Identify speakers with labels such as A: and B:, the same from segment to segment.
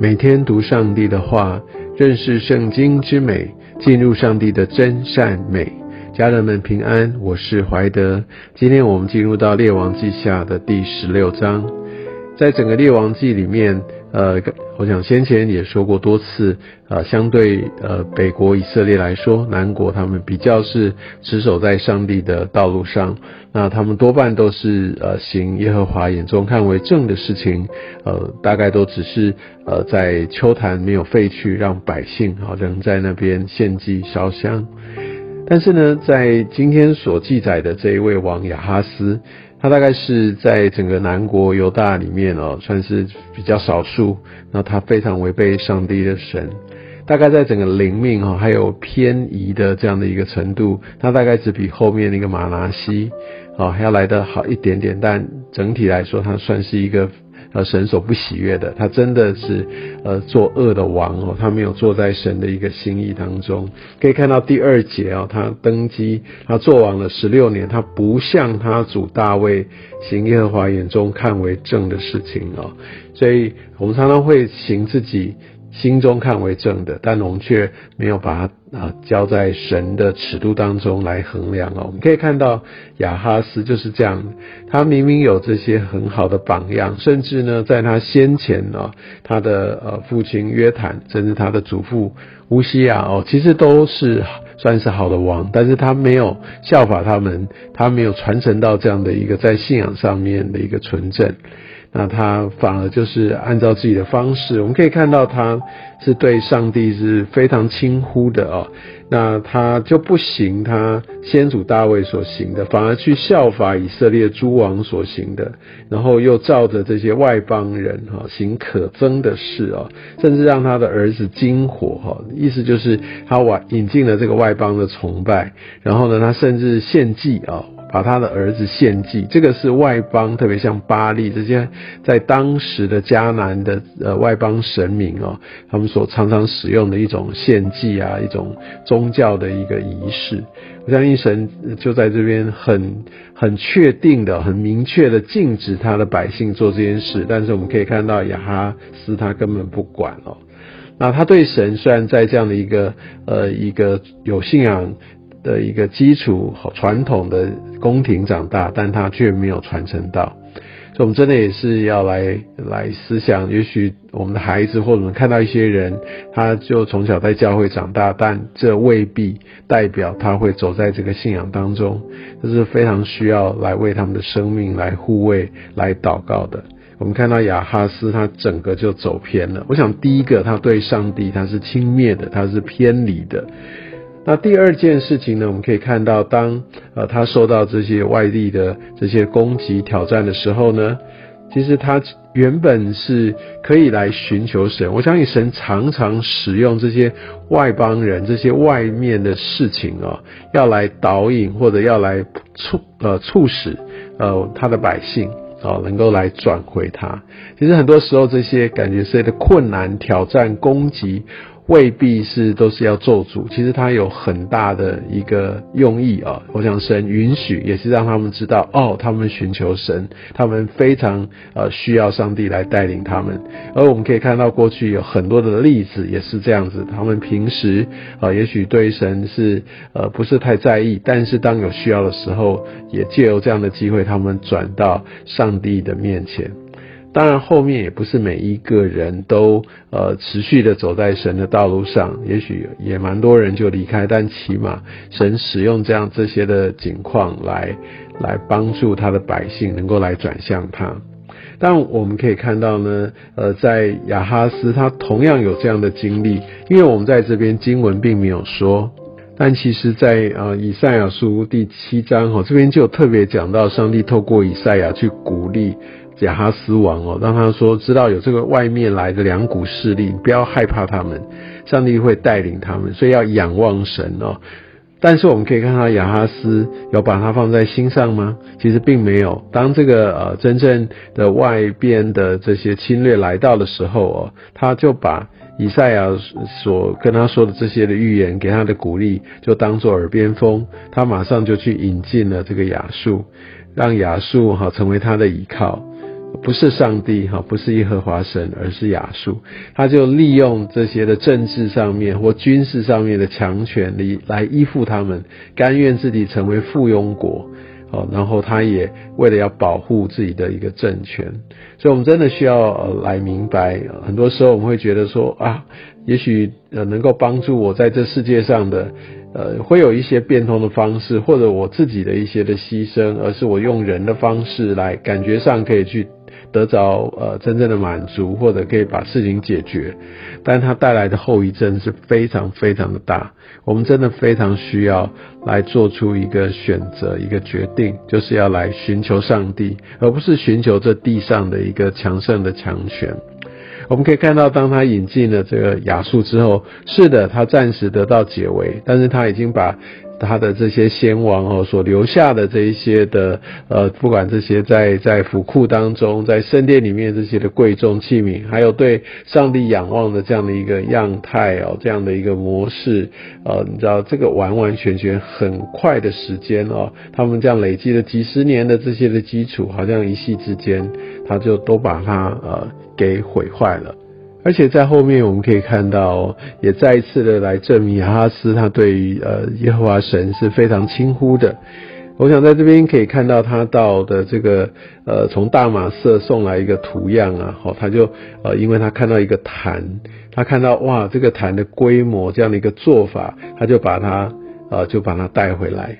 A: 每天读上帝的话，认识圣经之美，进入上帝的真善美。家人们平安，我是怀德。今天我们进入到列王记下的第十六章，在整个列王记里面。呃，我想先前也说过多次，呃，相对呃北国以色列来说，南国他们比较是持守在上帝的道路上，那他们多半都是呃行耶和华眼中看为正的事情，呃，大概都只是呃在秋坛没有废去，让百姓啊仍在那边献祭烧香。但是呢，在今天所记载的这一位王亚哈斯。他大概是在整个南国犹大里面哦，算是比较少数。那他非常违背上帝的神，大概在整个灵命哦，还有偏移的这样的一个程度，他大概只比后面那个马拉西哦还要来得好一点点。但整体来说，他算是一个。呃，神所不喜悦的，他真的是呃作恶的王哦，他没有坐在神的一个心意当中。可以看到第二节哦，他登基，他做王了十六年，他不像他主大卫行耶和华眼中看为正的事情哦，所以我们常常会行自己。心中看为正的，但我们却没有把它啊交在神的尺度当中来衡量哦。我们可以看到亚哈斯就是这样，他明明有这些很好的榜样，甚至呢，在他先前呢，他的呃父亲约坦，甚至他的祖父乌西亚哦，其实都是算是好的王，但是他没有效法他们，他没有传承到这样的一个在信仰上面的一个纯正。那他反而就是按照自己的方式，我们可以看到他是对上帝是非常轻忽的哦。那他就不行，他先祖大卫所行的，反而去效法以色列诸王所行的，然后又照着这些外邦人哈行可憎的事哦，甚至让他的儿子金火哈，意思就是他引进了这个外邦的崇拜，然后呢，他甚至献祭啊。把他的儿子献祭，这个是外邦，特别像巴利这些，在当时的迦南的呃外邦神明哦，他们所常常使用的一种献祭啊，一种宗教的一个仪式。我相信神就在这边很很确定的、很明确的禁止他的百姓做这件事，但是我们可以看到亚哈斯他根本不管哦。那他对神虽然在这样的一个呃一个有信仰。的一个基础传统的宫廷长大，但他却没有传承到，所以我们真的也是要来来思想，也许我们的孩子或者我们看到一些人，他就从小在教会长大，但这未必代表他会走在这个信仰当中，这是非常需要来为他们的生命来护卫、来祷告的。我们看到亚哈斯他整个就走偏了，我想第一个他对上帝他是轻蔑的，他是偏离的。那第二件事情呢？我们可以看到，当呃他受到这些外力的这些攻击挑战的时候呢，其实他原本是可以来寻求神。我相信神常常使用这些外邦人、这些外面的事情啊，要来导引或者要来促呃促使呃他的百姓啊能够来转回他。其实很多时候这些感觉是的困难、挑战、攻击。未必是都是要咒诅，其实他有很大的一个用意啊。我想神允许，也是让他们知道哦，他们寻求神，他们非常呃需要上帝来带领他们。而我们可以看到过去有很多的例子也是这样子，他们平时啊也许对神是呃不是太在意，但是当有需要的时候，也借由这样的机会，他们转到上帝的面前。当然，后面也不是每一个人都呃持续的走在神的道路上，也许也蛮多人就离开，但起码神使用这样这些的景况来来帮助他的百姓能够来转向他。但我们可以看到呢，呃，在亚哈斯他同样有这样的经历，因为我们在这边经文并没有说，但其实在呃以赛亚书第七章哈这边就特别讲到，上帝透过以赛亚去鼓励。亚哈斯王哦，让他说知道有这个外面来的两股势力，不要害怕他们，上帝会带领他们，所以要仰望神哦。但是我们可以看到亚哈斯有把它放在心上吗？其实并没有。当这个呃真正的外边的这些侵略来到的时候哦，他就把以赛亚所跟他说的这些的预言，给他的鼓励，就当做耳边风，他马上就去引进了这个亚述，让亚述哈成为他的依靠。不是上帝哈，不是耶和华神，而是亚述，他就利用这些的政治上面或军事上面的强权力来依附他们，甘愿自己成为附庸国。哦，然后他也为了要保护自己的一个政权，所以我们真的需要来明白，很多时候我们会觉得说啊，也许呃能够帮助我在这世界上的，呃会有一些变通的方式，或者我自己的一些的牺牲，而是我用人的方式来感觉上可以去。得着呃真正的满足，或者可以把事情解决，但它带来的后遗症是非常非常的大。我们真的非常需要来做出一个选择，一个决定，就是要来寻求上帝，而不是寻求这地上的一个强盛的强权。我们可以看到，当他引进了这个亚述之后，是的，他暂时得到解围，但是他已经把。他的这些先王哦，所留下的这一些的呃，不管这些在在府库当中，在圣殿里面这些的贵重器皿，还有对上帝仰望的这样的一个样态哦，这样的一个模式，呃，你知道这个完完全全很快的时间哦，他们这样累积了几十年的这些的基础，好像一夕之间，他就都把它呃给毁坏了。而且在后面我们可以看到，也再一次的来证明哈斯他对于呃耶和华神是非常轻忽的。我想在这边可以看到他到的这个呃从大马色送来一个图样啊，好，他就呃因为他看到一个坛，他看到哇这个坛的规模这样的一个做法，他就把它呃就把它带回来。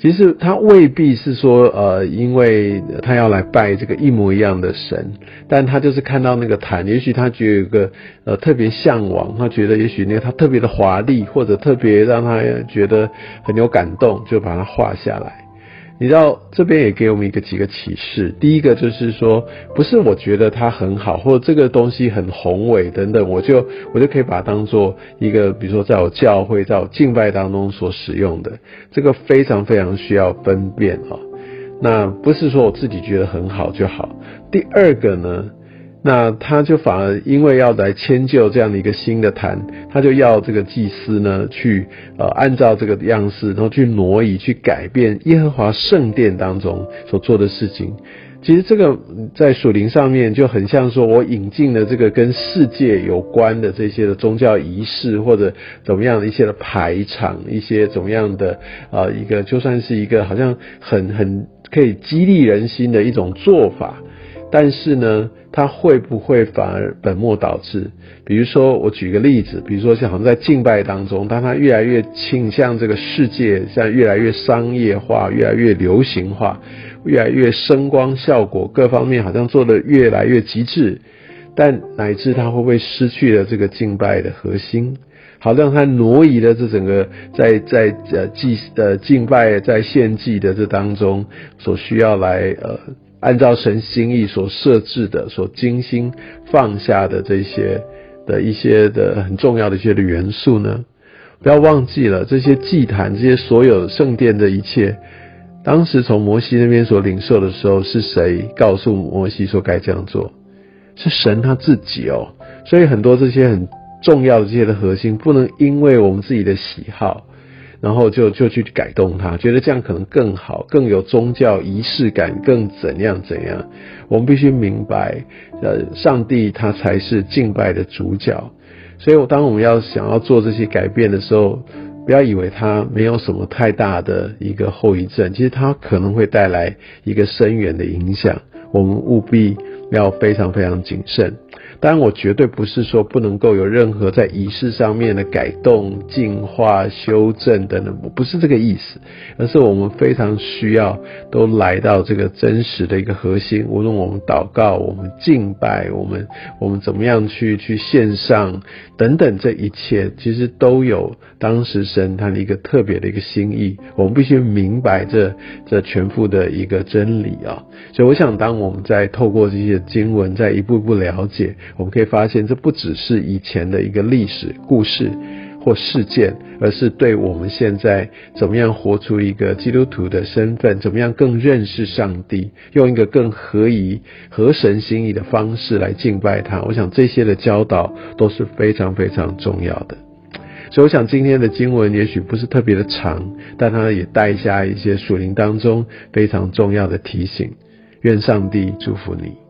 A: 其实他未必是说，呃，因为他要来拜这个一模一样的神，但他就是看到那个坛，也许他觉得有个呃特别向往，他觉得也许那个他特别的华丽，或者特别让他觉得很有感动，就把它画下来。你知道这边也给我们一个几个启示。第一个就是说，不是我觉得它很好，或者这个东西很宏伟等等，我就我就可以把它当做一个，比如说在我教会、在我敬拜当中所使用的，这个非常非常需要分辨啊。那不是说我自己觉得很好就好。第二个呢？那他就反而因为要来迁就这样的一个新的坛，他就要这个祭司呢去呃按照这个样式，然后去挪移、去改变耶和华圣殿当中所做的事情。其实这个在属灵上面就很像说，我引进了这个跟世界有关的这些的宗教仪式，或者怎么样的一些的排场，一些怎么样的啊一个就算是一个好像很很可以激励人心的一种做法。但是呢，它会不会反而本末倒置？比如说，我举个例子，比如说像好像在敬拜当中，当它越来越倾向这个世界，像越来越商业化、越来越流行化、越来越声光效果各方面好像做的越来越极致，但乃至它会不会失去了这个敬拜的核心？好让它挪移了这整个在在呃祭呃敬拜在献祭的这当中所需要来呃。按照神心意所设置的、所精心放下的这些的一些的很重要的一些的元素呢？不要忘记了这些祭坛、这些所有圣殿的一切，当时从摩西那边所领受的时候，是谁告诉摩西说该这样做？是神他自己哦。所以很多这些很重要的这些的核心，不能因为我们自己的喜好。然后就就去改动它，觉得这样可能更好，更有宗教仪式感，更怎样怎样。我们必须明白，呃，上帝他才是敬拜的主角。所以，当我们要想要做这些改变的时候，不要以为它没有什么太大的一个后遗症，其实它可能会带来一个深远的影响。我们务必要非常非常谨慎。当然，我绝对不是说不能够有任何在仪式上面的改动、进化、修正等等，我不是这个意思，而是我们非常需要都来到这个真实的一个核心。无论我们祷告、我们敬拜、我们我们怎么样去去线上等等，这一切其实都有当时神他的一个特别的一个心意。我们必须明白这这全副的一个真理啊！所以，我想当我们在透过这些经文，在一步一步了解。我们可以发现，这不只是以前的一个历史故事或事件，而是对我们现在怎么样活出一个基督徒的身份，怎么样更认识上帝，用一个更合宜、合神心意的方式来敬拜他。我想这些的教导都是非常非常重要的。所以，我想今天的经文也许不是特别的长，但它也带下一些属灵当中非常重要的提醒。愿上帝祝福你。